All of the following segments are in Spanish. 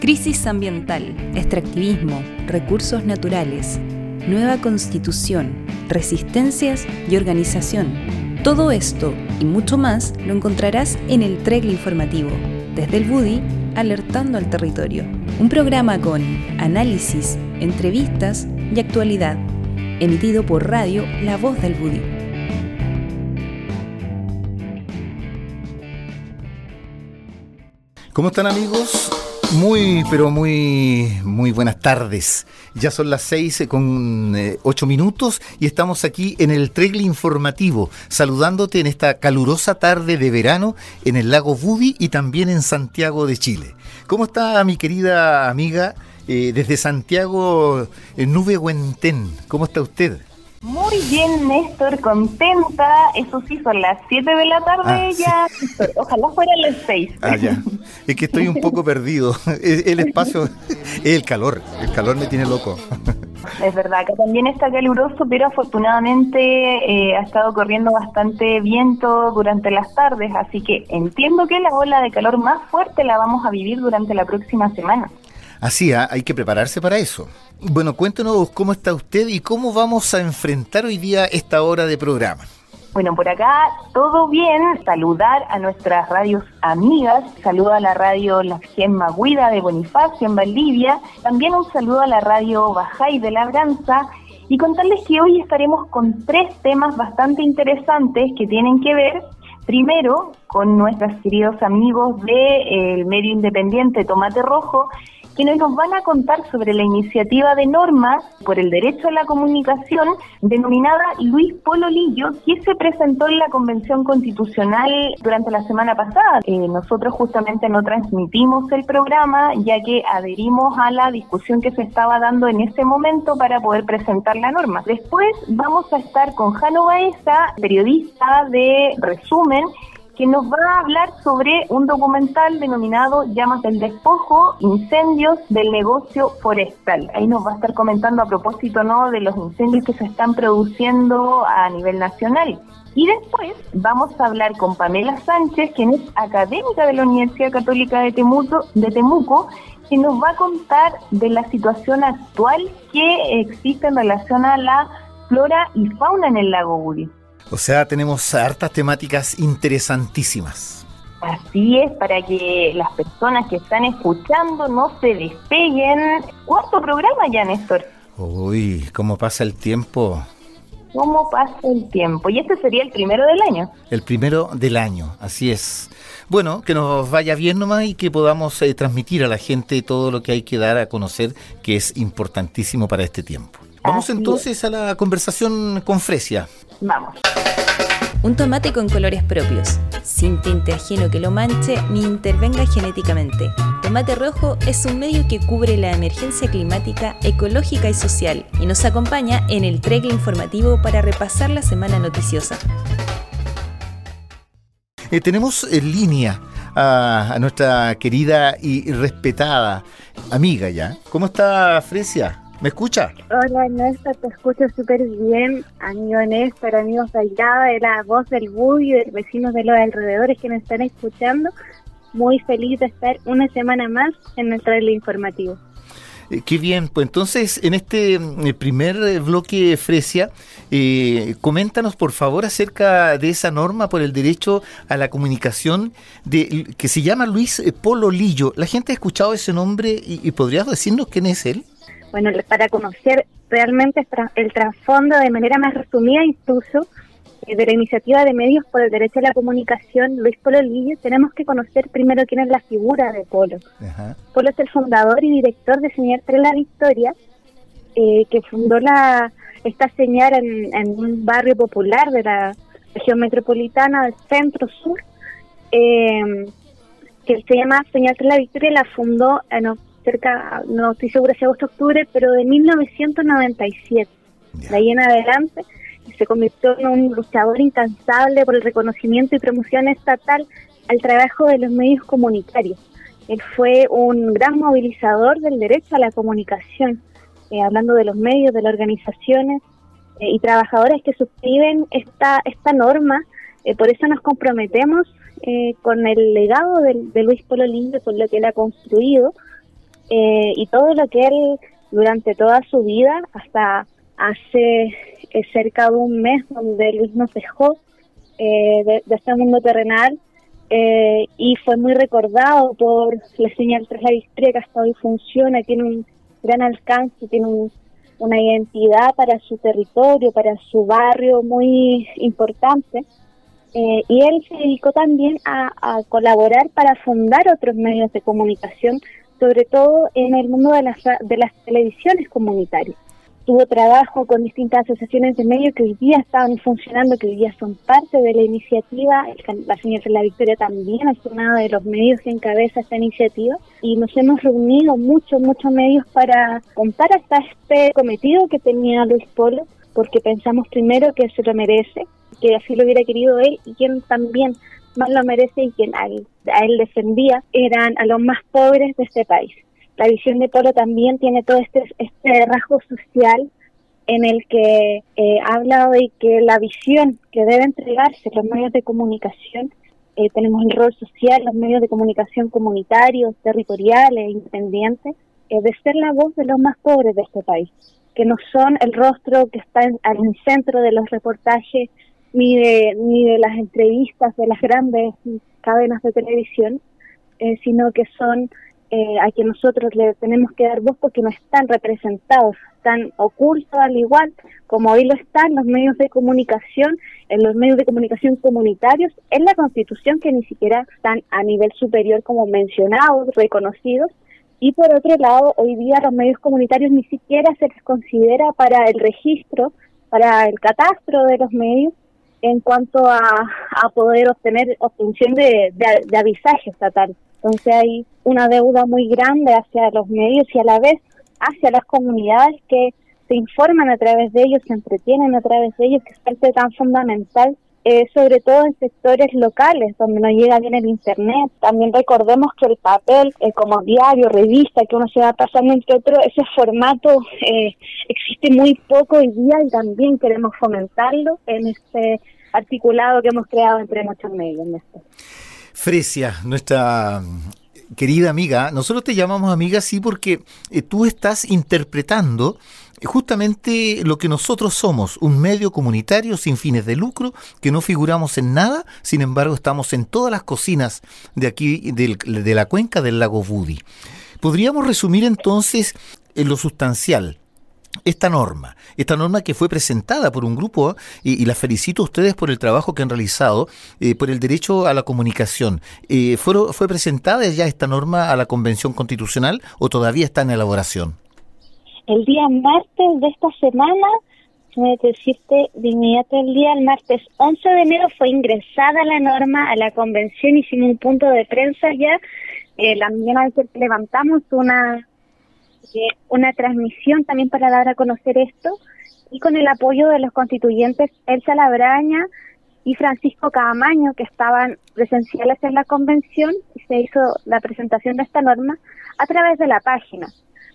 Crisis ambiental, extractivismo, recursos naturales, nueva constitución, resistencias y organización. Todo esto y mucho más lo encontrarás en el Tregle Informativo, desde el Budi, alertando al territorio. Un programa con análisis, entrevistas y actualidad, emitido por radio La Voz del Budi. ¿Cómo están amigos? Muy, pero muy, muy buenas tardes. Ya son las seis con eh, ocho minutos y estamos aquí en el Tregle Informativo, saludándote en esta calurosa tarde de verano en el lago Budi y también en Santiago de Chile. ¿Cómo está mi querida amiga eh, desde Santiago, en Nube Huentén? ¿Cómo está usted? Muy bien, Néstor, contenta. Eso sí, son las 7 de la tarde Ah, ya. Ojalá fueran las 6. Ah, ya. Es que estoy un poco perdido. El el espacio, el calor. El calor me tiene loco. Es verdad, que también está caluroso, pero afortunadamente eh, ha estado corriendo bastante viento durante las tardes, así que entiendo que la ola de calor más fuerte la vamos a vivir durante la próxima semana. Así, ah, hay que prepararse para eso. Bueno, cuéntenos cómo está usted y cómo vamos a enfrentar hoy día esta hora de programa. Bueno, por acá todo bien. Saludar a nuestras radios amigas. Saludo a la radio La Gemma Guida de Bonifacio en Valdivia. También un saludo a la radio Bajay de Labranza. Y contarles que hoy estaremos con tres temas bastante interesantes que tienen que ver, primero, con nuestros queridos amigos del medio independiente Tomate Rojo, quienes nos van a contar sobre la iniciativa de norma por el derecho a la comunicación denominada Luis Polo Lillo, que se presentó en la Convención Constitucional durante la semana pasada. Eh, nosotros justamente no transmitimos el programa ya que adherimos a la discusión que se estaba dando en ese momento para poder presentar la norma. Después vamos a estar con Jano Baeza, periodista de resumen, que nos va a hablar sobre un documental denominado Llamas del Despojo, Incendios del Negocio Forestal. Ahí nos va a estar comentando a propósito ¿no? de los incendios que se están produciendo a nivel nacional. Y después vamos a hablar con Pamela Sánchez, quien es académica de la Universidad Católica de Temuco, de Temuco que nos va a contar de la situación actual que existe en relación a la flora y fauna en el lago Buri. O sea, tenemos hartas temáticas interesantísimas. Así es, para que las personas que están escuchando no se despeguen. Cuarto programa ya, Néstor. Uy, cómo pasa el tiempo. ¿Cómo pasa el tiempo? Y este sería el primero del año. El primero del año, así es. Bueno, que nos vaya bien nomás y que podamos eh, transmitir a la gente todo lo que hay que dar a conocer, que es importantísimo para este tiempo. Vamos Así entonces a la conversación con Fresia. Vamos. Un tomate con colores propios, sin tinte ajeno que lo manche ni intervenga genéticamente. Tomate Rojo es un medio que cubre la emergencia climática, ecológica y social y nos acompaña en el Tregle informativo para repasar la semana noticiosa. Eh, tenemos en línea a, a nuestra querida y respetada amiga ya. ¿Cómo está Fresia? ¿Me escucha? Hola Néstor, te escucho súper bien. Amigo Néstor, amigos de de la voz del Buggy, de vecinos de los alrededores que nos están escuchando. Muy feliz de estar una semana más en el trailer informativo. Eh, qué bien, pues entonces en este mm, primer eh, bloque, Fresia, eh, coméntanos por favor acerca de esa norma por el derecho a la comunicación de, que se llama Luis eh, Polo Lillo. ¿La gente ha escuchado ese nombre y, y podrías decirnos quién es él? Bueno, para conocer realmente el trasfondo de manera más resumida incluso eh, de la iniciativa de medios por el derecho a la comunicación, Luis Polo Lillo, tenemos que conocer primero quién es la figura de Polo. Ajá. Polo es el fundador y director de Señal Tras la Victoria, eh, que fundó la esta señal en, en un barrio popular de la región metropolitana del centro sur, eh, que se llama Señal Tras la Victoria, la fundó en o- cerca, no estoy segura si agosto octubre, pero de 1997. Ya. De ahí en adelante se convirtió en un luchador incansable por el reconocimiento y promoción estatal al trabajo de los medios comunitarios. Él fue un gran movilizador del derecho a la comunicación, eh, hablando de los medios, de las organizaciones eh, y trabajadores que suscriben esta, esta norma. Eh, por eso nos comprometemos eh, con el legado del- de, Luis Polo Lillo, con lo que él ha construido, eh, y todo lo que él durante toda su vida, hasta hace eh, cerca de un mes donde Luis nos dejó eh, de, este mundo terrenal y fue muy recordado por la señal tras la que hasta hoy funciona, tiene un gran alcance, tiene una identidad para su territorio, para su barrio muy importante. y él se dedicó también a, colaborar para fundar otros medios de comunicación sobre todo en el mundo de las, de las televisiones comunitarias. Tuvo trabajo con distintas asociaciones de medios que hoy día estaban funcionando, que hoy día son parte de la iniciativa. La señora La Victoria también es una de los medios que encabeza esta iniciativa y nos hemos reunido muchos, muchos medios para contar hasta este cometido que tenía Luis Polo, porque pensamos primero que se lo merece, que así lo hubiera querido él y quien también más lo merece y quien a él, defendía eran a los más pobres de este país. La visión de Polo también tiene todo este, este rasgo social en el que eh, habla de que la visión que debe entregarse los medios de comunicación, eh, tenemos el rol social, los medios de comunicación comunitarios, territoriales, independientes, eh, de ser la voz de los más pobres de este país, que no son el rostro que está en, el centro de los reportajes ni de, ni de las entrevistas de las grandes cadenas de televisión, eh, sino que son eh, a quien nosotros le tenemos que dar voz porque no están representados, están ocultos al igual como hoy lo están los medios de comunicación, en los medios de comunicación comunitarios, en la Constitución que ni siquiera están a nivel superior como mencionados, reconocidos, y por otro lado, hoy día los medios comunitarios ni siquiera se les considera para el registro, para el catastro de los medios, en cuanto a, poder obtener obtención de, de, avisaje estatal. Entonces hay una deuda muy grande hacia los medios y a la vez hacia las comunidades que se informan a través de ellos, se entretienen a través de ellos, que es parte tan fundamental, eh, sobre todo en sectores locales donde no llega bien el Internet. También recordemos que el papel, eh, como diario, revista, que uno se va pasando entre otros, ese formato eh, existe muy poco hoy día y también queremos fomentarlo en este articulado que hemos creado entre muchos medios. Fresia, nuestra querida amiga, nosotros te llamamos amiga sí porque eh, tú estás interpretando justamente lo que nosotros somos, un medio comunitario sin fines de lucro, que no figuramos en nada, sin embargo estamos en todas las cocinas de aquí, de la cuenca del lago Budi. Podríamos resumir entonces en lo sustancial, esta norma, esta norma que fue presentada por un grupo, y, la felicito a ustedes por el trabajo que han realizado, eh, por el derecho a la comunicación. Eh, ¿fue, ¿Fue presentada ya esta norma a la Convención Constitucional o todavía está en elaboración? El día martes de esta semana, me decirte de inmediato el día, el martes 11 de enero fue ingresada la norma a la Convención, hicimos un punto de prensa ya, eh, la mañana que levantamos una una transmisión también para dar a conocer esto y con el apoyo de los constituyentes Elsa Labraña y Francisco Caamaño que estaban presenciales en la convención se hizo la presentación de esta norma a través de la página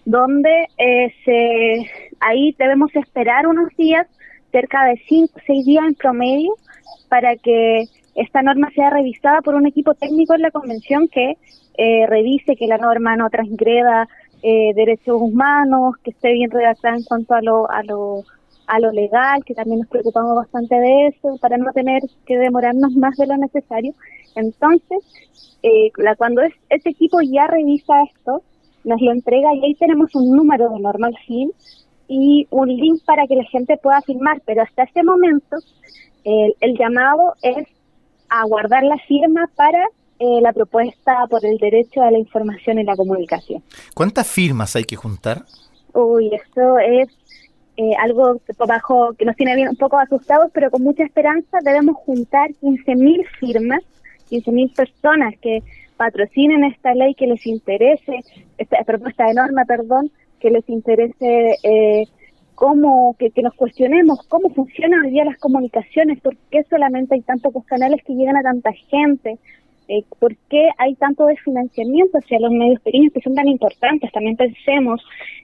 donde eh, se ahí debemos esperar unos días cerca de cinco o seis días en promedio para que esta norma sea revisada por un equipo técnico en la convención que eh, revise que la norma no transgreda eh, derechos humanos, que esté bien redactada en cuanto a lo, a lo a lo legal, que también nos preocupamos bastante de eso, para no tener que demorarnos más de lo necesario. Entonces, eh, la, cuando es, este equipo ya revisa esto, nos lo entrega y ahí tenemos un número de normal fin y un link para que la gente pueda firmar, pero hasta ese momento el, el llamado es a guardar la firma para eh, la propuesta por el derecho a la información y la comunicación. ¿Cuántas firmas hay que juntar? Uy, eso es eh, algo bajo que nos tiene bien un poco asustados, pero con mucha esperanza debemos juntar 15.000 firmas, 15.000 personas que patrocinen esta ley, que les interese, esta propuesta de norma, perdón, que les interese eh, cómo, que, que, nos cuestionemos cómo funcionan hoy día las comunicaciones, por qué solamente hay tan pocos canales que llegan a tanta gente, eh, por qué hay tanto desfinanciamiento hacia los medios pequeños que son tan importantes. También pensemos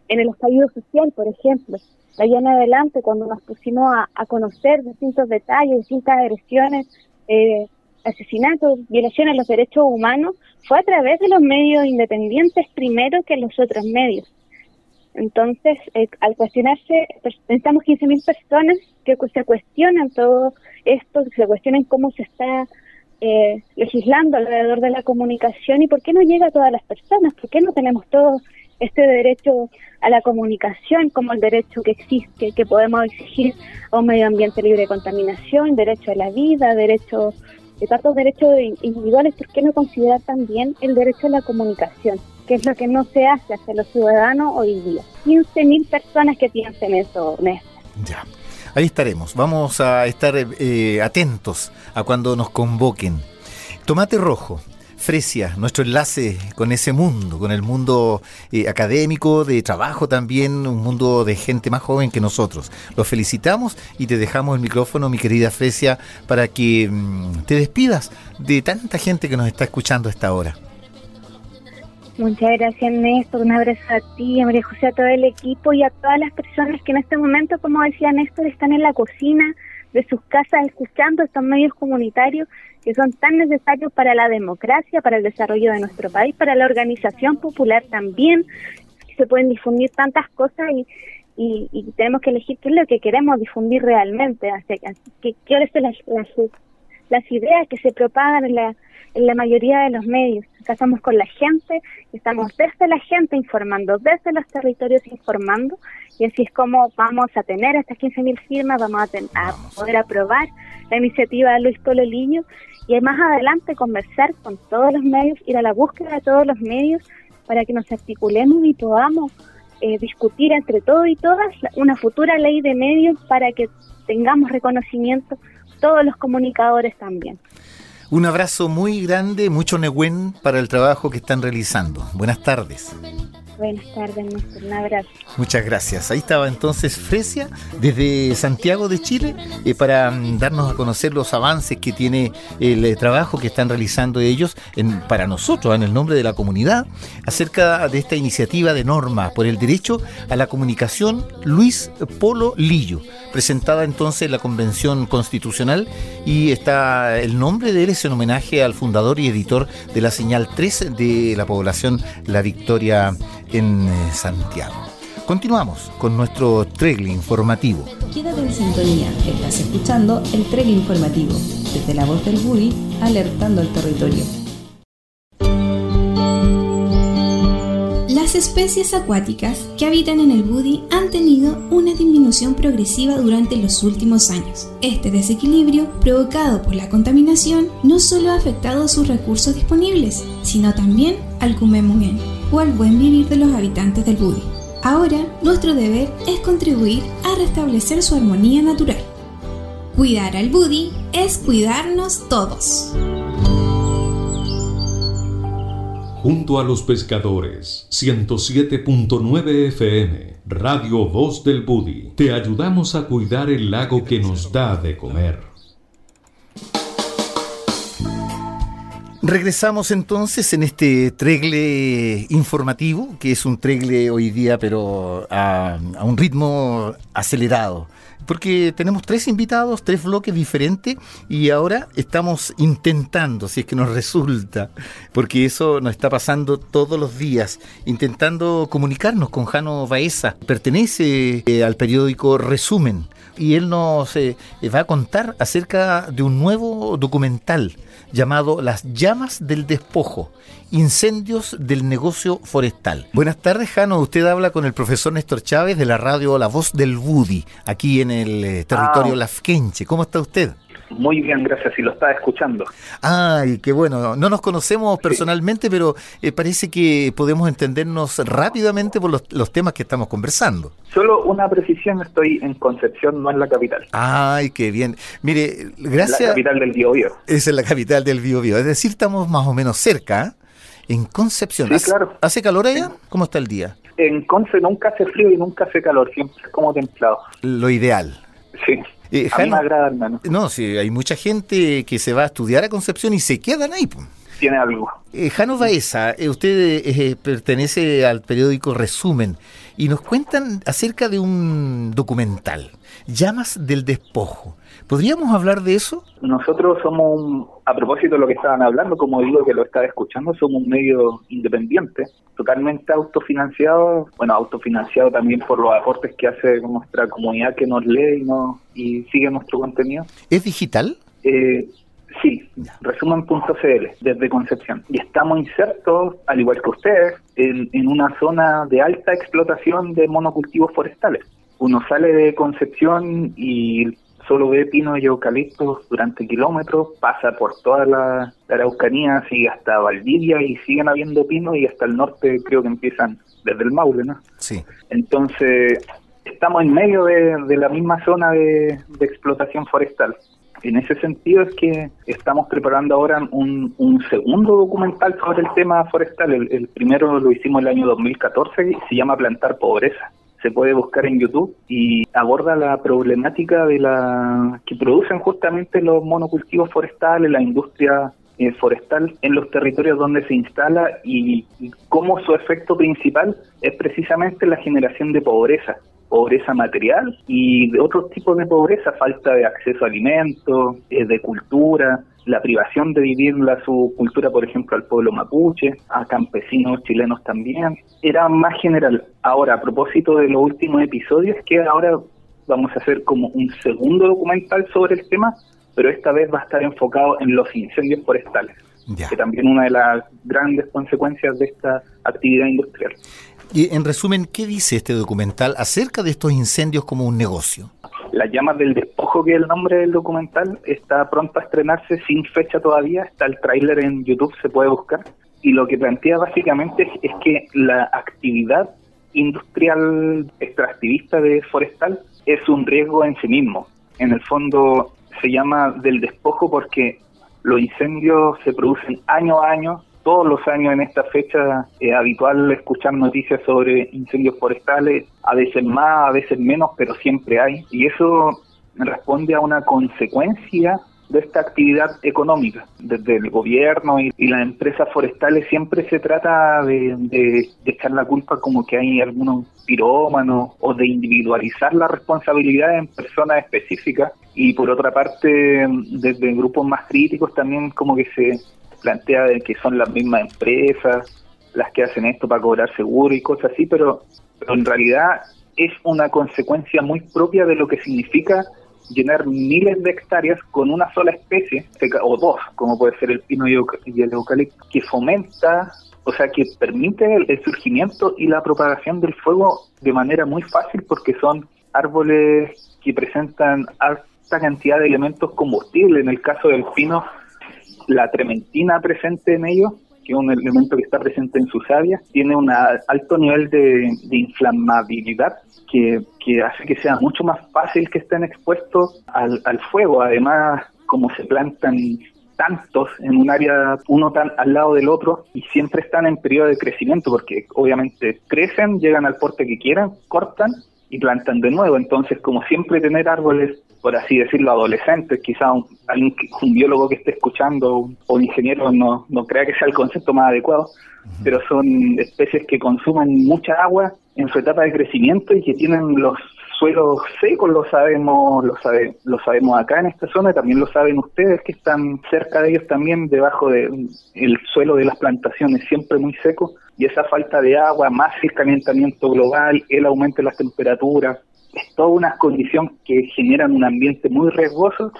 en el estallido social, por ejemplo. De allá en adelante, cuando nos pusimos a, conocer distintos detalles, distintas agresiones, eh, asesinatos, violaciones a los derechos humanos, fue a través de los medios independientes primero que los otros medios. Entonces, eh, al cuestionarse, pensamos 15.000 personas que se cuestionan todo esto, se cuestionan cómo se está eh, legislando alrededor de la comunicación y por qué no llega a todas las personas, por qué no tenemos todo este derecho a la comunicación como el derecho que existe, que podemos exigir a un medio ambiente libre de contaminación, derecho a la vida, derecho de tantos derechos individuales, ¿por qué no considerar también el derecho a la comunicación? que es lo que no se hace hacia los ciudadanos hoy día. 15.000 personas que piensen eso, Néstor. Ya. Ahí estaremos. Vamos a estar eh, atentos a cuando nos convoquen. Tomate rojo. Fresia, nuestro enlace con ese mundo, con el mundo eh, académico, de trabajo también, un mundo de gente más joven que nosotros. Los felicitamos y te dejamos el micrófono, mi querida Fresia, para que mm, te despidas de tanta gente que nos está escuchando a esta hora. Muchas gracias Néstor, un abrazo a ti, a María José, a todo el equipo y a todas las personas que en este momento, como decía Néstor, están en la cocina de sus casas escuchando estos medios comunitarios que son tan necesarios para la democracia, para el desarrollo de nuestro país, para la organización popular también. Se pueden difundir tantas cosas y, y, tenemos que elegir qué es lo que queremos difundir realmente, que, qué son las, las, las ideas que se propagan en la, en la mayoría de los medios. Acá estamos con la gente, estamos desde la gente informando, desde los territorios informando, y así es como vamos a tener estas 15.000 firmas, vamos a, poder aprobar la iniciativa de Luis Polo Liño y más adelante conversar con todos los medios, ir a la búsqueda de todos los medios para que nos articulemos y podamos eh, discutir entre todos y todas una futura ley de medios para que tengamos reconocimiento todos los comunicadores también. Un abrazo muy grande, mucho Nehuen para el trabajo que están realizando. Buenas tardes. Buenas tardes, Un abrazo. Muchas gracias. Ahí estaba entonces Fresia desde Santiago de Chile eh, para mm, darnos a conocer los avances que tiene el eh, trabajo que están realizando ellos para nosotros, en el nombre de la comunidad, acerca de esta iniciativa de norma por el derecho a la comunicación Luis Polo Lillo, presentada entonces en la Convención Constitucional y está el nombre de él es en homenaje al fundador y editor de la señal 3 de la población La Victoria en eh, Santiago. Continuamos con nuestro tregle informativo. Quédate en sintonía, estás escuchando el tregle informativo, desde la voz del Budi, alertando al territorio. Las especies acuáticas que habitan en el Budi han tenido una disminución progresiva durante los últimos años. Este desequilibrio, provocado por la contaminación, no solo ha afectado sus recursos disponibles, sino también al Kumemungen, o al buen vivir de los habitantes del Budi. Ahora, nuestro deber es contribuir a restablecer su armonía natural. Cuidar al Budi es cuidarnos todos. Junto a los pescadores, 107.9 FM, Radio Voz del Budi, te ayudamos a cuidar el lago que nos da de comer. Regresamos entonces en este tregle informativo, que es un tregle hoy día, pero a, un ritmo acelerado. Porque tenemos tres invitados, tres bloques diferentes, y ahora estamos intentando, si es que nos resulta, porque eso nos está pasando todos los días, intentando comunicarnos con Jano Baeza. Pertenece eh, al periódico Resumen, y él nos eh, va a contar acerca de un nuevo documental llamado Las llamas del despojo, incendios del negocio forestal. Buenas tardes, Jano. Usted habla con el profesor Néstor Chávez de la radio La Voz del Budi, aquí en el eh, territorio ah. Lafquenche. ¿Cómo está usted? Muy bien, gracias, y lo estaba escuchando. Ay, qué bueno. No nos conocemos personalmente, pero eh, parece que podemos entendernos rápidamente por los, temas que estamos conversando. Solo una precisión, estoy en Concepción, no en la capital. Ay, qué bien. Mire, gracias... La capital del Biobío. Esa es la capital del Biobío. Es decir, estamos más o menos cerca, ¿eh? en Concepción. Sí, claro. ¿Hace calor allá? ¿Cómo está el día? En Conce nunca hace frío y nunca hace calor, siempre es como templado. Lo ideal. Sí. Eh, a mí me agrada, hermano. No, sí, hay mucha gente que se va a estudiar a Concepción y se quedan ahí. tiene algo. Eh, Jano Baeza, eh, usted eh, pertenece al periódico Resumen y nos cuentan acerca de un documental, Llamas del Despojo. ¿Podríamos hablar de eso? Nosotros somos, un, a propósito de lo que estaban hablando, como digo que lo estaba escuchando, somos un medio independiente, totalmente autofinanciado, bueno, autofinanciado también por los aportes que hace nuestra comunidad que nos lee y, no, y sigue nuestro contenido. ¿Es digital? Eh, Sí, resumen.cl, desde Concepción. Y estamos insertos, al igual que ustedes, en, en, una zona de alta explotación de monocultivos forestales. Uno sale de Concepción y solo ve pinos y eucaliptos durante kilómetros, pasa por toda la, la Araucanía, sigue hasta Valdivia y siguen habiendo pinos y hasta el norte creo que empiezan desde el Maule, ¿no? Sí. Entonces, estamos en medio de, de la misma zona de, de explotación forestal. En ese sentido es que estamos preparando ahora un, un segundo documental sobre el tema forestal. El, el, primero lo hicimos el año 2014 y se llama Plantar Pobreza. Se puede buscar en YouTube y aborda la problemática de la que producen justamente los monocultivos forestales, la industria eh, forestal en los territorios donde se instala y, y cómo su efecto principal es precisamente la generación de pobreza pobreza material y de otros tipos de pobreza, falta de acceso a alimentos, eh, de cultura, la privación de vivir la, su cultura, por ejemplo, al pueblo mapuche, a campesinos chilenos también. Era más general. Ahora, a propósito de los últimos episodios, que ahora vamos a hacer como un segundo documental sobre el tema, pero esta vez va a estar enfocado en los incendios forestales, Ya. que también una de las grandes consecuencias de esta actividad industrial. Y en resumen, ¿qué dice este documental acerca de estos incendios como un negocio? Las llamas del despojo, que es el nombre del documental, está pronto a estrenarse sin fecha todavía. Está el tráiler en YouTube, se puede buscar. Y lo que plantea básicamente es, que la actividad industrial extractivista de forestal es un riesgo en sí mismo. En el fondo se llama del despojo porque los incendios se producen año a año todos los años en esta fecha es habitual escuchar noticias sobre incendios forestales, a veces más, a veces menos, pero siempre hay. Y eso responde a una consecuencia de esta actividad económica. Desde el gobierno y, y las empresas forestales siempre se trata de, echar la culpa como que hay algunos pirómanos o de individualizar la responsabilidad en personas específicas. Y por otra parte, desde grupos más críticos también como que se plantea de que son las mismas empresas las que hacen esto para cobrar seguro y cosas así, pero, pero en realidad es una consecuencia muy propia de lo que significa llenar miles de hectáreas con una sola especie, o dos, como puede ser el pino y el eucalipto, que fomenta, o sea, que permite el, surgimiento y la propagación del fuego de manera muy fácil porque son árboles que presentan alta cantidad de elementos combustibles. En el caso del pino, la trementina presente en ellos, que es un elemento que está presente en su savia, tiene un alto nivel de, inflamabilidad que, que, hace que sea mucho más fácil que estén expuestos al, al fuego. Además, como se plantan tantos en un área, uno tan al lado del otro, y siempre están en periodo de crecimiento, porque obviamente crecen, llegan al porte que quieran, cortan y plantan de nuevo. Entonces, como siempre tener árboles, por así decirlo, adolescentes, quizá un, un, un biólogo que esté escuchando o un ingeniero no, no crea que sea el concepto más adecuado, pero son especies que consumen mucha agua en su etapa de crecimiento y que tienen los suelos secos, lo sabemos, lo, sabe, lo sabemos acá en esta zona, también lo saben ustedes que están cerca de ellos también, debajo del de, suelo de las plantaciones, siempre muy seco, y esa falta de agua, más el calentamiento global, el aumento de las temperaturas, es toda una condición que generan un ambiente muy riesgoso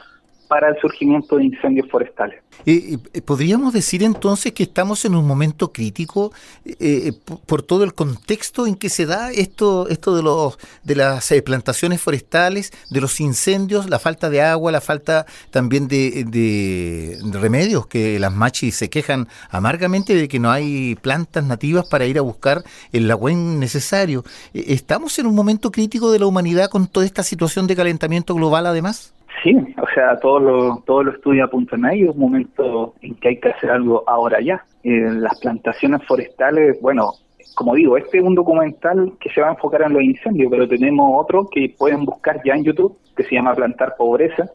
para el surgimiento de incendios forestales. Eh, ¿Podríamos decir entonces que estamos en un momento crítico eh, por todo el contexto en que se da esto, esto de, los, de las eh, plantaciones forestales, de los incendios, la falta de agua, la falta también de, remedios, que las machis se quejan amargamente de que no hay plantas nativas para ir a buscar el agua necesario? Eh, ¿Estamos en un momento crítico de la humanidad con toda esta situación de calentamiento global además? Sí, o sea, todo lo, todo lo estudia apuntan a ello, un momento en que hay que hacer algo ahora ya. Eh, las plantaciones forestales, bueno, como digo, este es un documental que se va a enfocar en los incendios, pero tenemos otro que pueden buscar ya en YouTube, que se llama Plantar Pobreza,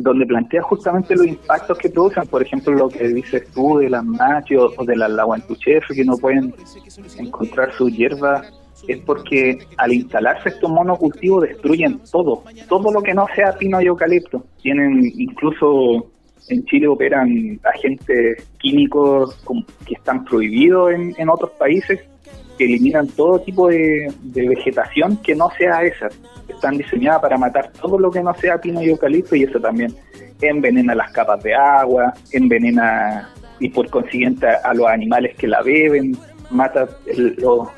donde plantea justamente los impactos que producen, por ejemplo, lo que dices tú de las machos o de las laguantuchefes que no pueden encontrar su hierba, es porque al instalarse estos monocultivos destruyen todo, todo lo que no sea pino y eucalipto. Tienen incluso en Chile operan agentes químicos que están prohibidos en, otros países que eliminan todo tipo de, vegetación que no sea esa. Están diseñadas para matar todo lo que no sea pino y eucalipto y eso también envenena las capas de agua, envenena y por consiguiente a, los animales que la beben, mata los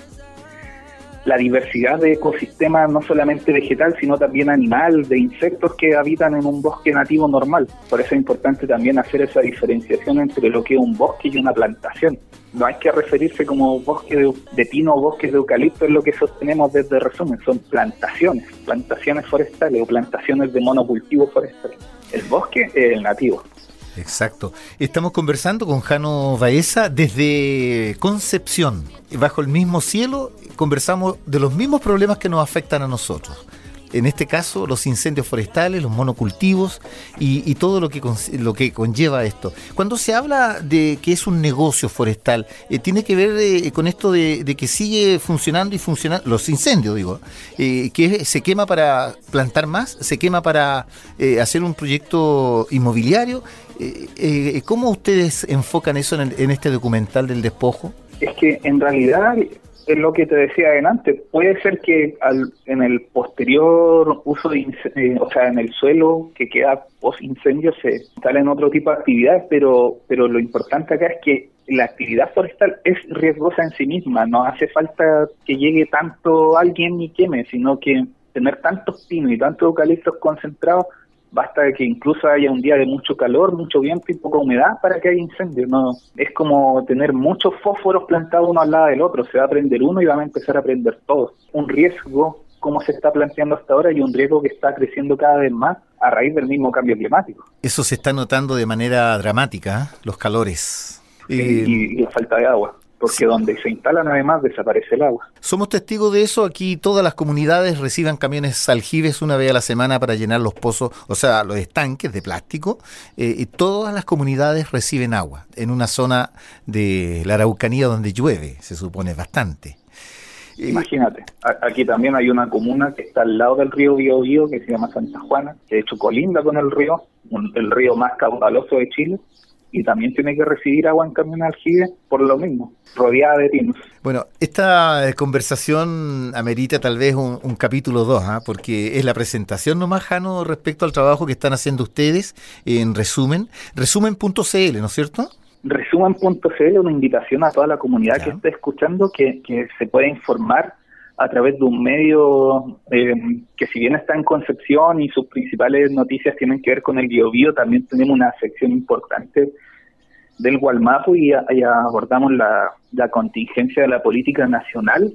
la diversidad de ecosistemas, no solamente vegetal, sino también animal, de insectos que habitan en un bosque nativo normal. Por eso es importante también hacer esa diferenciación entre lo que es un bosque y una plantación. No hay que referirse como bosque de, pino o bosque de eucalipto, es lo que sostenemos desde resumen, son plantaciones, plantaciones forestales o plantaciones de monocultivos forestales. El bosque es el nativo. Exacto. Estamos conversando con Jano Baeza desde Concepción. Bajo el mismo cielo conversamos de los mismos problemas que nos afectan a nosotros en este caso los incendios forestales, los monocultivos y, todo lo que, lo que conlleva esto. Cuando se habla de que es un negocio forestal, eh, tiene que ver eh, con esto de, que sigue funcionando y funcionando, los incendios digo, eh, que se quema para plantar más, se quema para hacer un proyecto inmobiliario. ¿Cómo ustedes enfocan eso en, en este documental del despojo? Es que en realidad es lo que te decía adelante. Puede ser que al, en el posterior uso de, eh, o sea, en el suelo que queda post incendio se instalen otro tipo de actividades, pero, pero lo importante acá es que la actividad forestal es riesgosa en sí misma. No hace falta que llegue tanto alguien y queme, sino que tener tantos pinos y tantos eucaliptos concentrados basta que incluso haya un día de mucho calor, mucho viento y poca humedad para que haya incendio. No, es como tener muchos fósforos plantados uno al lado del otro. Se va a prender uno y van a empezar a prender todos. Un riesgo como se está planteando hasta ahora y un riesgo que está creciendo cada vez más a raíz del mismo cambio climático. Eso se está notando de manera dramática, ¿eh? los calores. y la falta de agua porque donde se instalan además desaparece el agua. Somos testigos de eso, aquí todas las comunidades reciben camiones aljibes una vez a la semana para llenar los pozos, o sea, los estanques de plástico, eh, y todas las comunidades reciben agua en una zona de la Araucanía donde llueve, se supone bastante. Eh, Imagínate, aquí también hay una comuna que está al lado del río Biobío que se llama Santa Juana, que de hecho colinda con el río, el río más caudaloso de Chile, y también tiene que recibir agua en camión aljibe por lo mismo, rodeada de pinos. Bueno, esta eh, conversación amerita tal vez un, capítulo 2, ¿ah? porque es la presentación nomás, Jano, respecto al trabajo que están haciendo ustedes en resumen, resumen.cl, ¿no es cierto? Resumen.cl, una invitación a toda la comunidad que esté escuchando que, que se pueda informar a través de un medio eh, que si bien está en Concepción y sus principales noticias tienen que ver con el biobío, también tenemos una sección importante del Gualmapu y, abordamos la, contingencia de la política nacional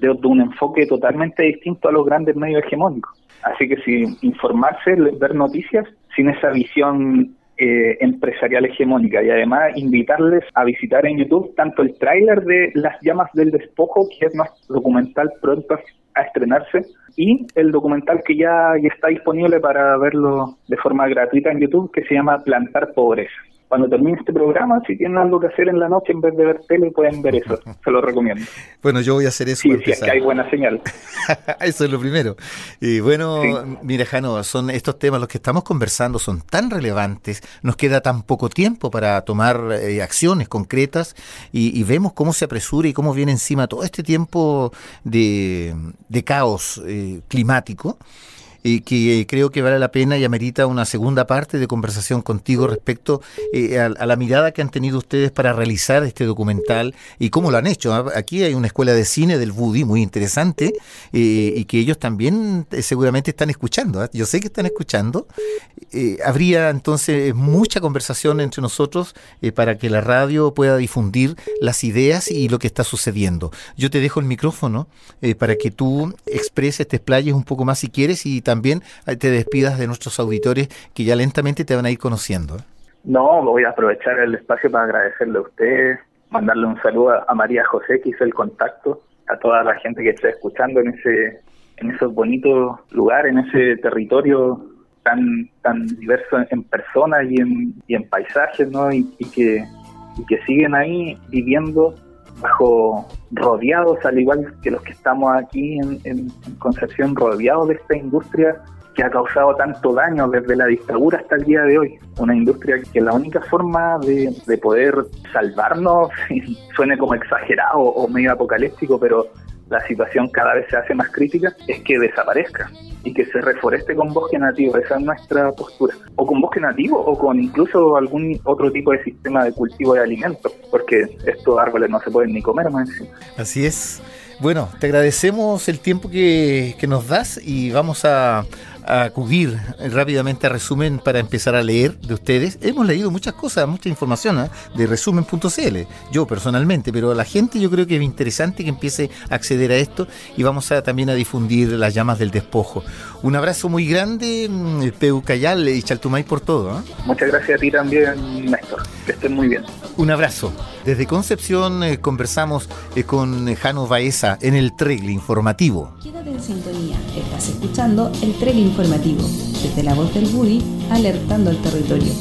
de, un enfoque totalmente distinto a los grandes medios hegemónicos. Así que si informarse, ver noticias sin esa visión eh, empresarial hegemónica. Y además invitarles a visitar en YouTube tanto el tráiler de Las llamas del despojo, que es nuestro documental pronto a estrenarse, y el documental que ya, ya está disponible para verlo de forma gratuita en YouTube, que se llama Plantar Pobreza cuando termine este programa, si tienen algo que hacer en la noche en vez de ver tele, pueden ver eso. Se lo recomiendo. Bueno, yo voy a hacer eso. Sí, sí, es que hay buena señal. eso es lo primero. Y bueno, mira, Jano, son estos temas los que estamos conversando son tan relevantes, nos queda tan poco tiempo para tomar eh, acciones concretas y, vemos cómo se apresura y cómo viene encima todo este tiempo de, caos eh, climático y que creo que vale la pena y amerita una segunda parte de conversación contigo respecto eh, a, la mirada que han tenido ustedes para realizar este documental y cómo lo han hecho. ¿ah? Aquí hay una escuela de cine del Budi muy interesante eh, y que ellos también eh, seguramente están escuchando. ¿ah? Yo sé que están escuchando. habría entonces mucha conversación entre nosotros para que la radio pueda difundir las ideas y lo que está sucediendo. Yo te dejo el micrófono para que tú expreses, te explayes un poco más si quieres y te despidas de nuestros auditores que ya lentamente te van a ir conociendo. ¿eh? No, voy a aprovechar el espacio para agradecerle a usted, mandarle un saludo a María José que hizo el contacto, a toda la gente que está escuchando en ese en esos bonitos lugares, en ese territorio tan tan diverso en, personas y en, y en paisajes, ¿no? Y, que, y que siguen ahí viviendo bajo rodeados, al igual que los que estamos aquí en, Concepción, rodeados de esta industria que ha causado tanto daño desde la dictadura hasta el día de hoy. Una industria que la única forma de, poder salvarnos, suene como exagerado o medio apocalíptico, pero la situación cada vez se hace más crítica, es que desaparezca y que se reforeste con bosque nativo. Esa es nuestra postura. O con bosque nativo o con incluso algún otro tipo de sistema de cultivo de alimentos, porque estos árboles no se pueden ni comer más encima. Así es. Bueno, te agradecemos el tiempo que, que nos das y vamos a, acudir rápidamente a resumen para empezar a leer de ustedes. Hemos leído muchas cosas, mucha información ¿eh? de resumen.cl, yo personalmente, pero a la gente yo creo que es interesante que empiece a acceder a esto y vamos a, también a difundir las llamas del despojo. Un abrazo muy grande, mm, Peucayal y Chaltumay por todo. ¿eh? Muchas gracias a ti también, Néstor. Que estén muy bien. Un abrazo. Desde Concepción eh, conversamos con Jano Baeza en el Tregle Informativo. Quédate en sintonía. Estás escuchando el Tregle Informativo informativo, desde la voz del Budi, alertando al territorio.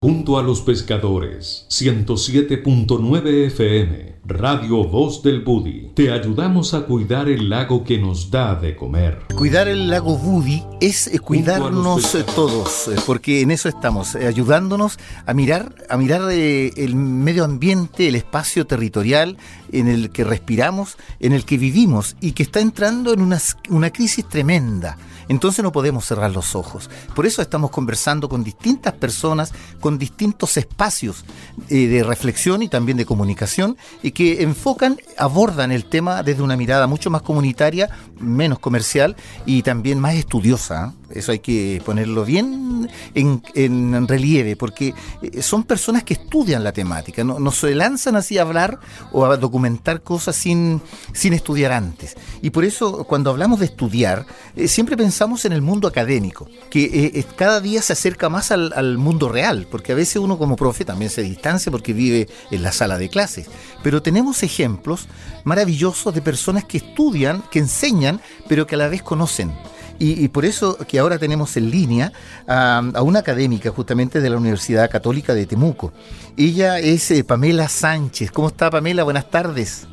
Junto a los pescadores, 107.9 FM, Radio Voz del Budi, te ayudamos a cuidar el lago que nos da de comer. Cuidar el lago Budi es eh, cuidarnos eh, todos, eh, porque en eso estamos, ayudándonos a mirar, a mirar el medio ambiente, el espacio territorial en el que respiramos, en el que vivimos y que está entrando en una, una crisis tremenda entonces no podemos cerrar los ojos. Por eso estamos conversando con distintas personas, con distintos espacios eh, de reflexión y también de comunicación, y que enfocan, abordan el tema desde una mirada mucho más comunitaria, menos comercial y también más estudiosa. Eso hay que ponerlo bien en, relieve, porque eh, son personas que estudian la temática, no, se lanzan así a hablar o a documentar cosas sin, sin estudiar antes. Y por eso cuando hablamos de estudiar, eh, siempre pensamos en el mundo académico, que eh, cada día se acerca más al, al mundo real, porque a veces uno como profe también se distancia porque vive en la sala de clases. Pero tenemos ejemplos maravillosos de personas que estudian, que enseñan, pero que a la vez conocen. Y, por eso que ahora tenemos en línea a, una académica justamente de la Universidad Católica de Temuco. Ella es eh, Pamela Sánchez. ¿Cómo está Pamela? Buenas tardes.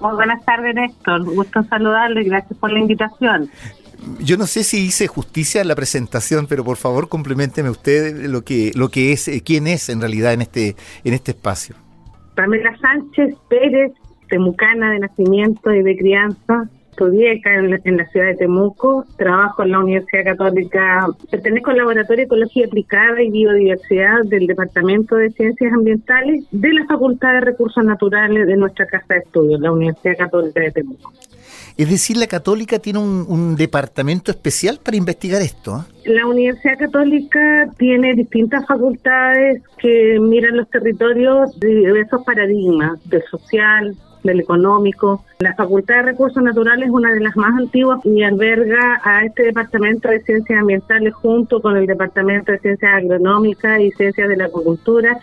Muy buenas tardes, Néstor. Gusto saludarle. Gracias por la invitación. Yo no sé si hice justicia en la presentación, pero por favor complementeme usted lo que lo que es, eh, quién es en realidad en este en este espacio. Pamela Sánchez Pérez, temucana de nacimiento y de crianza, estudié acá en, la ciudad de Temuco, trabajo en la Universidad Católica, pertenezco al Laboratorio de Ecología Aplicada y Biodiversidad del Departamento de Ciencias Ambientales de la Facultad de Recursos Naturales de nuestra Casa de Estudios, la Universidad Católica de Temuco. Es decir, la Católica tiene un, departamento especial para investigar esto. ¿eh? La Universidad Católica tiene distintas facultades que miran los territorios de diversos paradigmas, del social, del económico. La Facultad de Recursos Naturales es una de las más antiguas y alberga a este Departamento de Ciencias Ambientales junto con el Departamento de Ciencias Agronómicas y Ciencias de la Agricultura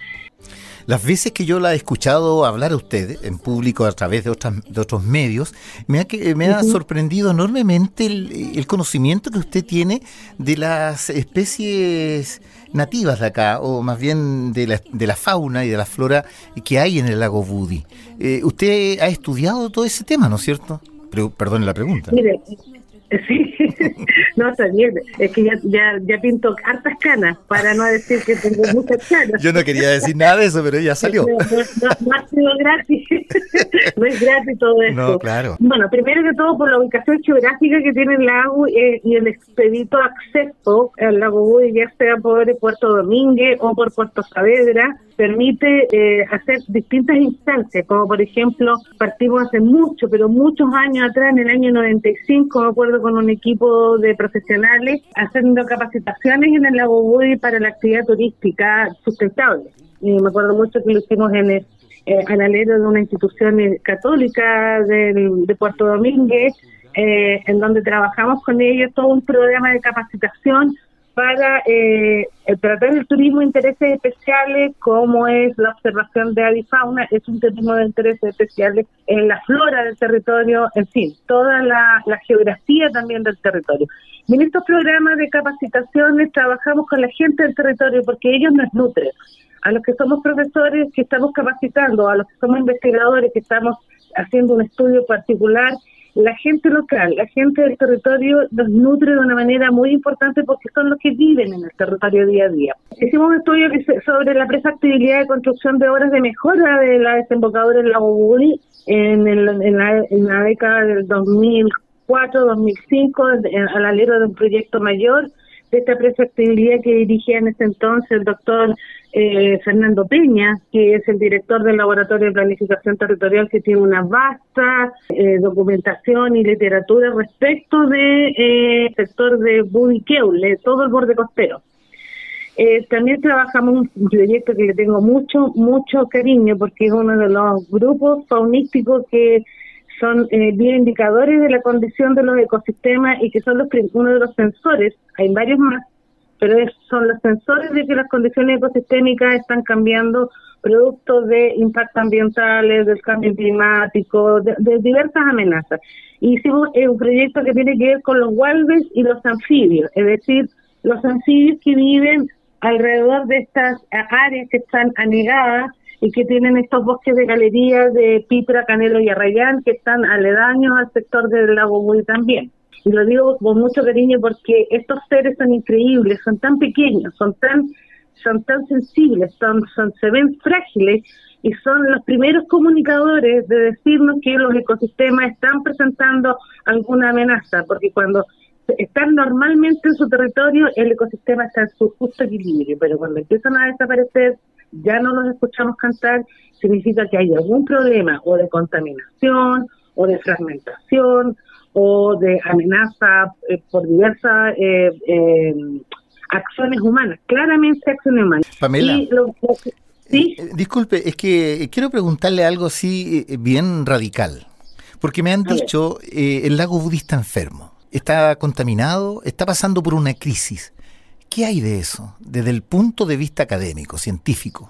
las veces que yo la he escuchado hablar a usted en público a través de, otros medios, me ha, me ha sorprendido enormemente el, conocimiento que usted tiene de las especies nativas de acá, o más bien de la, de la fauna y de la flora que hay en el lago Budi. Eh, usted ha estudiado todo ese tema, ¿no es cierto? Pero, perdone la pregunta. Mire, Sí, no, también, es que ya, ya, ya pinto hartas canas, para no decir que tengo muchas canas. Yo no quería decir nada de eso, pero ya salió. No, no, ha sido gratis, no es gratis todo esto. No, claro. Bueno, primero que todo por la ubicación geográfica que tiene el lago eh, y el expedito acceso al lago Buy, ya sea por Puerto Domínguez o por Puerto Saavedra, permite eh, hacer distintas instancias, como por ejemplo, partimos hace mucho, pero muchos años atrás, en el año 95, me acuerdo con un equipo de profesionales, haciendo capacitaciones en el Lago Budi para la actividad turística sustentable. Y me acuerdo mucho que lo hicimos en el, eh, de una institución católica de Puerto Domínguez, eh, en donde trabajamos con ellos todo un programa de capacitación para el tratar el turismo de intereses especiales, como es la observación de avifauna, es un turismo de intereses especiales en la flora del territorio, en fin, toda la, geografía también del territorio. En estos programas de capacitaciones trabajamos con la gente del territorio porque ellos nos nutren. A los que somos profesores que estamos capacitando, a los que somos investigadores que estamos haciendo un estudio particular, la gente local, la gente del territorio nos nutre de una manera muy importante porque son los que viven en el territorio día a día. Hicimos un estudio sobre la presactibilidad de construcción de obras de mejora de la desembocadura del lago Buli en, en, la, en la década del 2004, 2005, al alero de un proyecto mayor de esta presactibilidad que dirigía en ese entonces el doctor eh, Fernando Peña, que es el director del Laboratorio de Planificación Territorial, que tiene una vasta eh, documentación y literatura respecto del de, eh, sector de Budiqueule, todo el borde costero. también trabajamos un proyecto que le tengo mucho, mucho cariño porque es uno de los grupos faunísticos que son bien indicadores de la condición de los ecosistemas y que son los uno de los sensores, hay varios más, pero son los sensores de que las condiciones ecosistémicas están cambiando producto de impactos ambientales, del cambio climático, de, diversas amenazas. Hicimos un proyecto que tiene que ver con los walves y los anfibios, es decir, los anfibios que viven alrededor de estas áreas que están anegadas y que tienen estos bosques de galerías de Pipra, Canelo y Arrayán que están aledaños al sector del lago Buy también. Y lo digo con mucho cariño porque estos seres son increíbles, son tan pequeños, son tan son tan sensibles, son, son se ven frágiles y son los primeros comunicadores de decirnos que los ecosistemas están presentando alguna amenaza, porque cuando están normalmente en su territorio, el ecosistema está en su justo equilibrio, pero cuando empiezan a desaparecer, ya no los escuchamos cantar, significa que hay algún problema o de contaminación o de fragmentación o de amenaza eh, por diversas eh, eh, acciones humanas, claramente acciones humanas. Pamela. ¿sí? disculpe, es que quiero preguntarle algo así bien radical, porque me han dicho el lago budista enfermo, está contaminado, está pasando por una crisis. ¿Qué hay de eso desde el punto de vista académico, científico?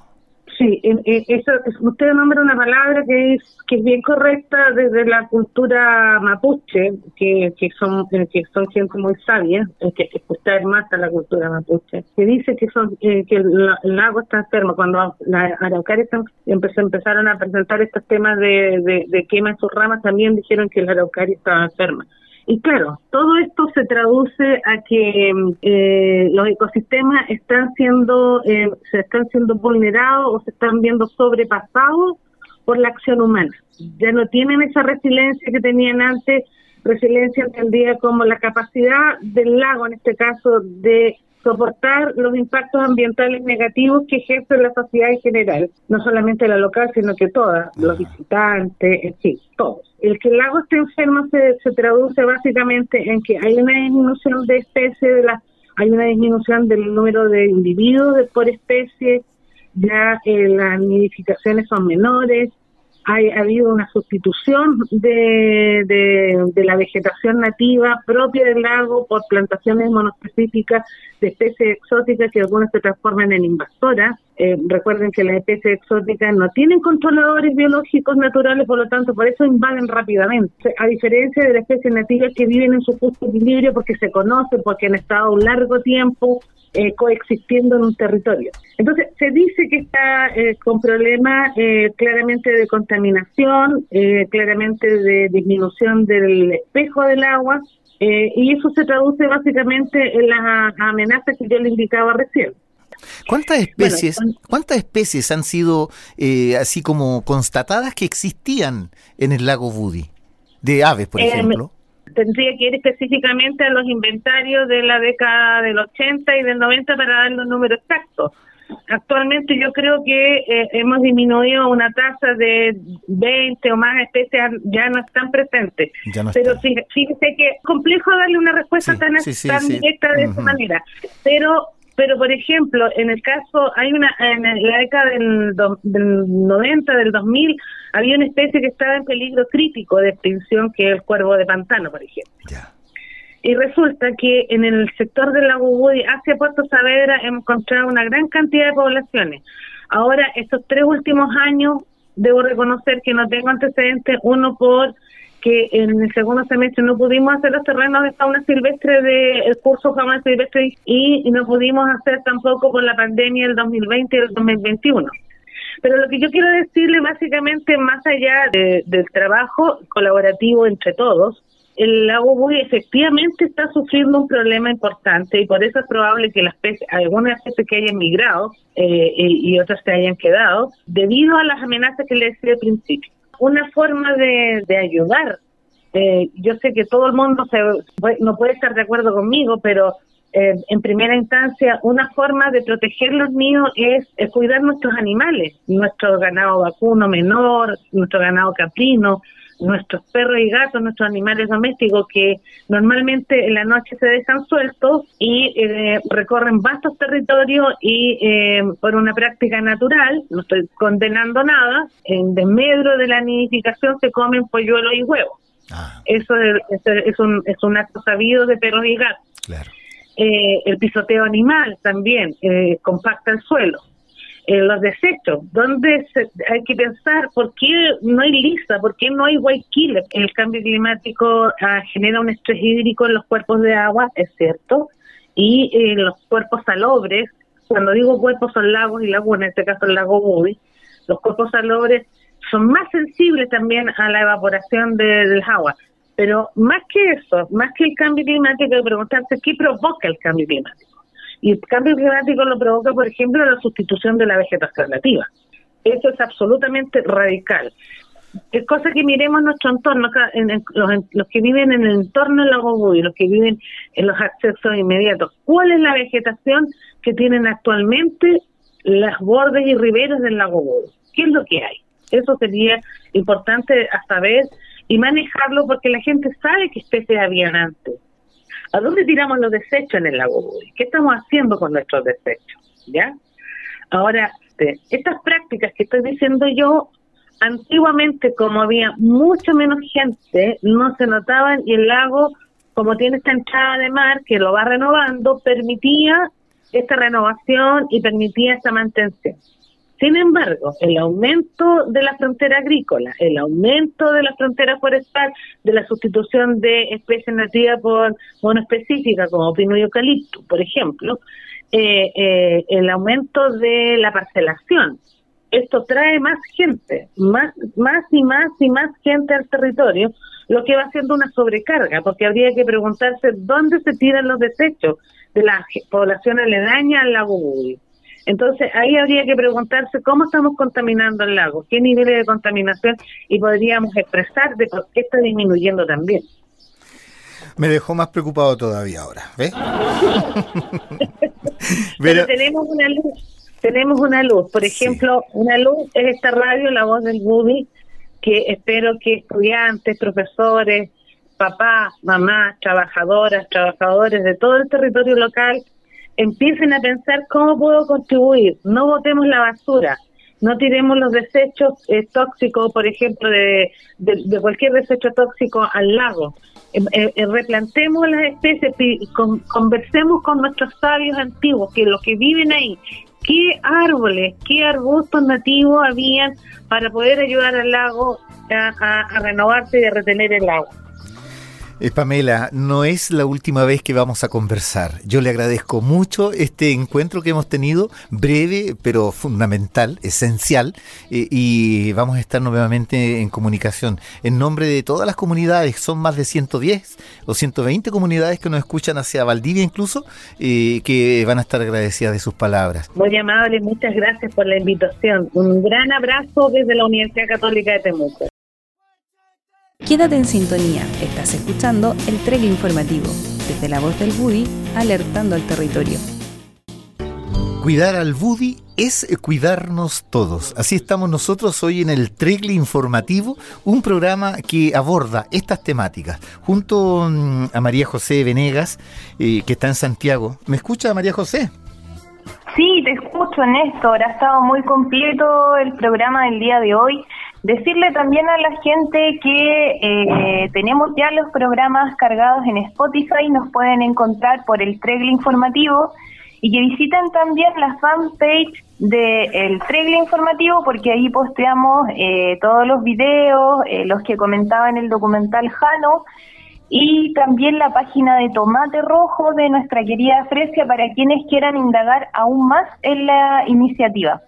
Sí, eso, usted nombra una palabra que es que es bien correcta desde la cultura mapuche, que, que son eh, que son gente muy sabia, que escuchar más a la cultura mapuche, que dice que son eh, que el, lago está enfermo. Cuando las araucarias empezaron a presentar estos temas de, de, de quema en sus ramas, también dijeron que la araucaria estaba enferma. Y claro, todo esto se traduce a que eh, los ecosistemas están siendo, eh, se están siendo vulnerados o se están viendo sobrepasados por la acción humana. Ya no tienen esa resiliencia que tenían antes, resiliencia entendida como la capacidad del lago, en este caso, de soportar los impactos ambientales negativos que ejerce la sociedad en general, no solamente la local, sino que todas, los visitantes, en fin, todos. El que el lago esté enfermo se, se traduce básicamente en que hay una disminución de especies, de la, hay una disminución del número de individuos de, por especie, ya eh, las nidificaciones son menores, ha, habido una sustitución de, de, la vegetación nativa propia del lago por plantaciones monospecíficas de especies exóticas que algunas se transforman en invasoras. Eh, recuerden que las especies exóticas no tienen controladores biológicos naturales, por lo tanto, por eso invaden rápidamente. A diferencia de las especies nativas que viven en su justo equilibrio porque se conocen, porque han estado un largo tiempo eh, coexistiendo en un territorio. Entonces, se dice que está eh, con problemas eh, claramente de contaminación, claramente de disminución del espejo del agua, y eso se traduce básicamente en las amenazas que yo le indicaba recién. ¿Cuántas especies, ¿cuántas especies han sido así como constatadas que existían en el lago Budi? De aves, por ejemplo tendría que ir específicamente a los inventarios de la década del 80 y del 90 para dar los números exactos. Actualmente yo creo que eh, hemos disminuido una tasa de 20 o más especies, ya no están presentes. Pero fíjese que es complejo darle una respuesta tan, tan directa de esa manera. Pero pero, por ejemplo, en el caso, hay una, en la década del, del 90, del 2000, había una especie que estaba en peligro crítico de extinción, que es el cuervo de pantano, por ejemplo. Y resulta que en el sector del lago Budi hacia Puerto Saavedra hemos encontrado una gran cantidad de poblaciones. Ahora, estos tres últimos años, debo reconocer que no tengo antecedentes, uno por que en el segundo semestre no pudimos hacer los terrenos de fauna silvestre del curso fauna silvestre y, no pudimos hacer tampoco por la pandemia del 2020 y el 2021. Pero lo que yo quiero decirle básicamente, más allá del trabajo colaborativo entre todos, el lago Buy efectivamente está sufriendo un problema importante y por eso es probable que las peces, algunas especies que hayan migrado eh, y, otras se hayan quedado, debido a las amenazas que le decía al principio una forma de, ayudar. Eh, yo sé que todo el mundo se, no puede estar de acuerdo conmigo, pero eh, en primera instancia, una forma de proteger los niños es, cuidar nuestros animales, nuestro ganado vacuno menor, nuestro ganado caprino, nuestros perros y gatos, nuestros animales domésticos que normalmente en la noche se dejan sueltos y eh, recorren vastos territorios y eh, por una práctica natural, no estoy condenando nada, en desmedro de la nidificación se comen polluelos y huevos. Ah. Eso es, un, es un acto sabido de perros y gatos. Eh, el pisoteo animal también compacta el suelo en los desechos, donde hay que pensar por qué no hay lisa, por qué no hay killer. El cambio climático ah, genera un estrés hídrico en los cuerpos de agua, es cierto, y en eh, los cuerpos salobres, cuando digo cuerpos son lagos y lagunas, en este caso el lago Budi, los cuerpos salobres son más sensibles también a la evaporación del agua. Pero más que eso, más que el cambio climático, hay que preguntarse qué provoca el cambio climático. Y el cambio climático lo provoca, por ejemplo, la sustitución de la vegetación nativa. Eso es absolutamente radical. Es cosa que miremos nuestro entorno, en, los, que viven en el entorno del lago y los que viven en los accesos inmediatos. ¿Cuál es la vegetación que tienen actualmente las bordes y riberos del lago Buy? ¿Qué es lo que hay? Eso sería importante a saber y manejarlo porque la gente sabe qué especies habían antes. ¿A dónde tiramos los desechos en el lago? ¿Qué estamos haciendo con nuestros desechos? ¿Ya? Ahora, este, estas prácticas que estoy diciendo yo, antiguamente como había mucha menos gente, no se notaban y el lago, como tiene esta entrada de mar que lo va renovando, permitía esta renovación y permitía esta mantención. Sin embargo, el aumento de la frontera agrícola, el aumento de la frontera forestal, de la sustitución de especies nativas por específica como pino y eucalipto, por ejemplo, eh, eh, el aumento de la parcelación. Esto trae más gente, más, más y más y más gente al territorio, lo que va haciendo una sobrecarga, porque habría que preguntarse dónde se tiran los desechos de la población aledaña al lago Budi. Entonces ahí habría que preguntarse cómo estamos contaminando el lago, qué niveles de contaminación y podríamos expresar de por qué está disminuyendo también. Me dejó más preocupado todavía ahora, ¿ves? Pero, tenemos una luz, tenemos una luz. Por ejemplo, una luz es esta radio, La Voz del Budi, que espero que estudiantes, profesores, papás, mamás, trabajadoras, trabajadores de todo el territorio local empiecen a pensar cómo puedo contribuir. No botemos la basura, no tiremos los desechos eh, tóxicos, por ejemplo, de, cualquier desecho tóxico al lago. Em, eh, eh, replantemos las especies, y conversemos con nuestros sabios antiguos, que los que viven ahí, qué árboles, qué arbustos nativos habían para poder ayudar al lago a renovarse y a retener el agua. Eh, Pamela, no es la última vez que vamos a conversar. Yo le agradezco mucho este encuentro que hemos tenido, breve pero fundamental, esencial, eh, y vamos a estar nuevamente en comunicación. En nombre de todas las comunidades, son más de 110 o 120 comunidades que nos escuchan hacia Valdivia incluso, eh, que van a estar agradecidas de sus palabras. Muy amable, muchas gracias por la invitación. Un gran abrazo desde la Universidad Católica de Temuco. Quédate en sintonía, estás escuchando el Trek Informativo, desde la voz del Budi, alertando al territorio. Cuidar al Budi es cuidarnos todos. Así estamos nosotros hoy en el Tregle Informativo, un programa que aborda estas temáticas, junto mm, a María José Venegas, eh, que está en Santiago. ¿Me escucha María José? Sí, te escucho, Néstor. Ha estado muy completo el programa del día de hoy Decirle también a la gente que eh, tenemos ya los programas cargados en Spotify, nos pueden encontrar por el Tregle Informativo y que visiten también la fanpage del Tregle Informativo porque ahí posteamos eh, todos los videos, eh, los que comentaba en el documental Jano y también la página de Tomate Rojo de nuestra querida Fresia para quienes quieran indagar aún más en la iniciativa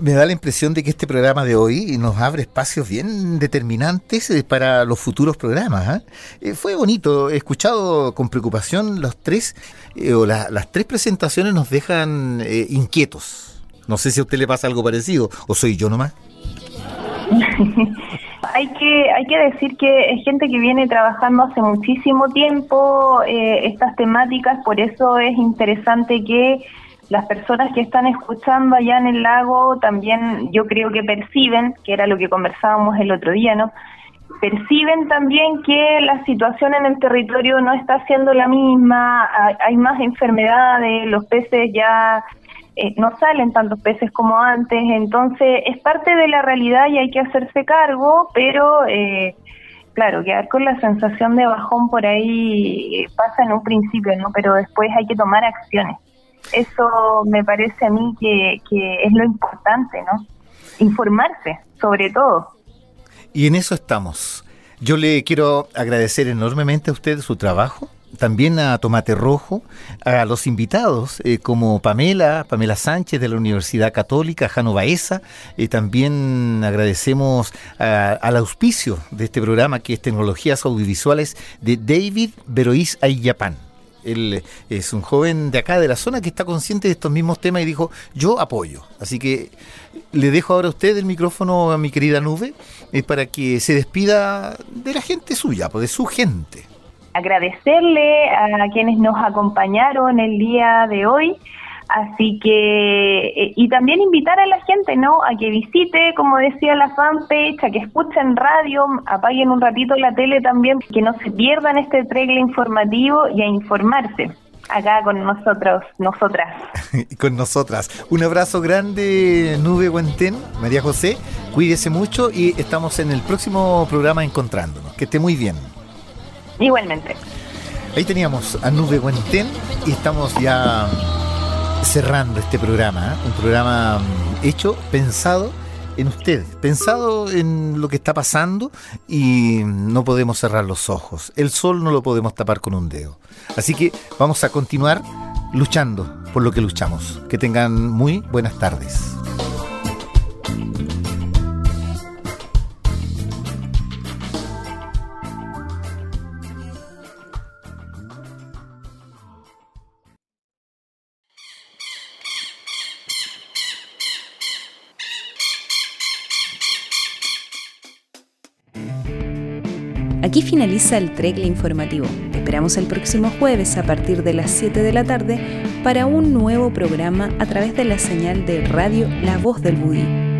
me da la impresión de que este programa de hoy nos abre espacios bien determinantes eh, para los futuros programas. ¿ah? Eh, fue bonito, he escuchado con preocupación los tres, eh, o las tres presentaciones nos dejan inquietos. No sé si a usted le pasa algo parecido, o soy yo nomás. hay que hay que decir que es gente que viene trabajando hace muchísimo tiempo estas temáticas, por eso es interesante que las personas que están escuchando allá en el lago también yo creo que perciben, que era lo que conversábamos el otro día, ¿no? Perciben también que la situación en el territorio no está siendo la misma, hay, más enfermedades, los peces ya eh, no salen tantos peces como antes, entonces es parte de la realidad y hay que hacerse cargo, pero eh, claro, quedar con la sensación de bajón por ahí pasa en un principio, ¿no? Pero después hay que tomar acciones. Eso me parece a mí que, es lo importante, ¿no? Informarse, sobre todo. Y en eso estamos. Yo le quiero agradecer enormemente a usted su trabajo, también a Tomate Rojo, a los invitados eh, como Pamela, Pamela Sánchez de la Universidad Católica, Jano Baeza. Eh, también agradecemos al auspicio de este programa que es Tecnologías Audiovisuales de David Beroís Ayapán. Él es un joven de acá, de la zona, que está consciente de estos mismos temas y dijo, yo apoyo. Así que le dejo ahora a usted el micrófono a mi querida Nube eh, para que se despida de la gente suya, pues de su gente. Agradecerle a quienes nos acompañaron el día de hoy Así que, eh, y también invitar a la gente, ¿no? A que visite, como decía la fanpage, a que escuchen radio, apaguen un ratito la tele también, que no se pierdan este tregle informativo y a informarse acá con nosotros, nosotras. con nosotras. Un abrazo grande, Nube Guantén, María José, cuídese mucho y estamos en el próximo programa encontrándonos. Que esté muy bien. Igualmente. Ahí teníamos a Nube Guantén y estamos ya cerrando este programa, ¿eh? un programa mm, hecho, pensado en usted, pensado en lo que está pasando y no podemos cerrar los ojos. El sol no lo podemos tapar con un dedo. Así que vamos a continuar luchando por lo que luchamos. Que tengan muy buenas tardes. Aquí finaliza el Tregle informativo. Te esperamos el próximo jueves a partir de las 7 de la tarde para un nuevo programa a través de la señal de radio La Voz del Budí.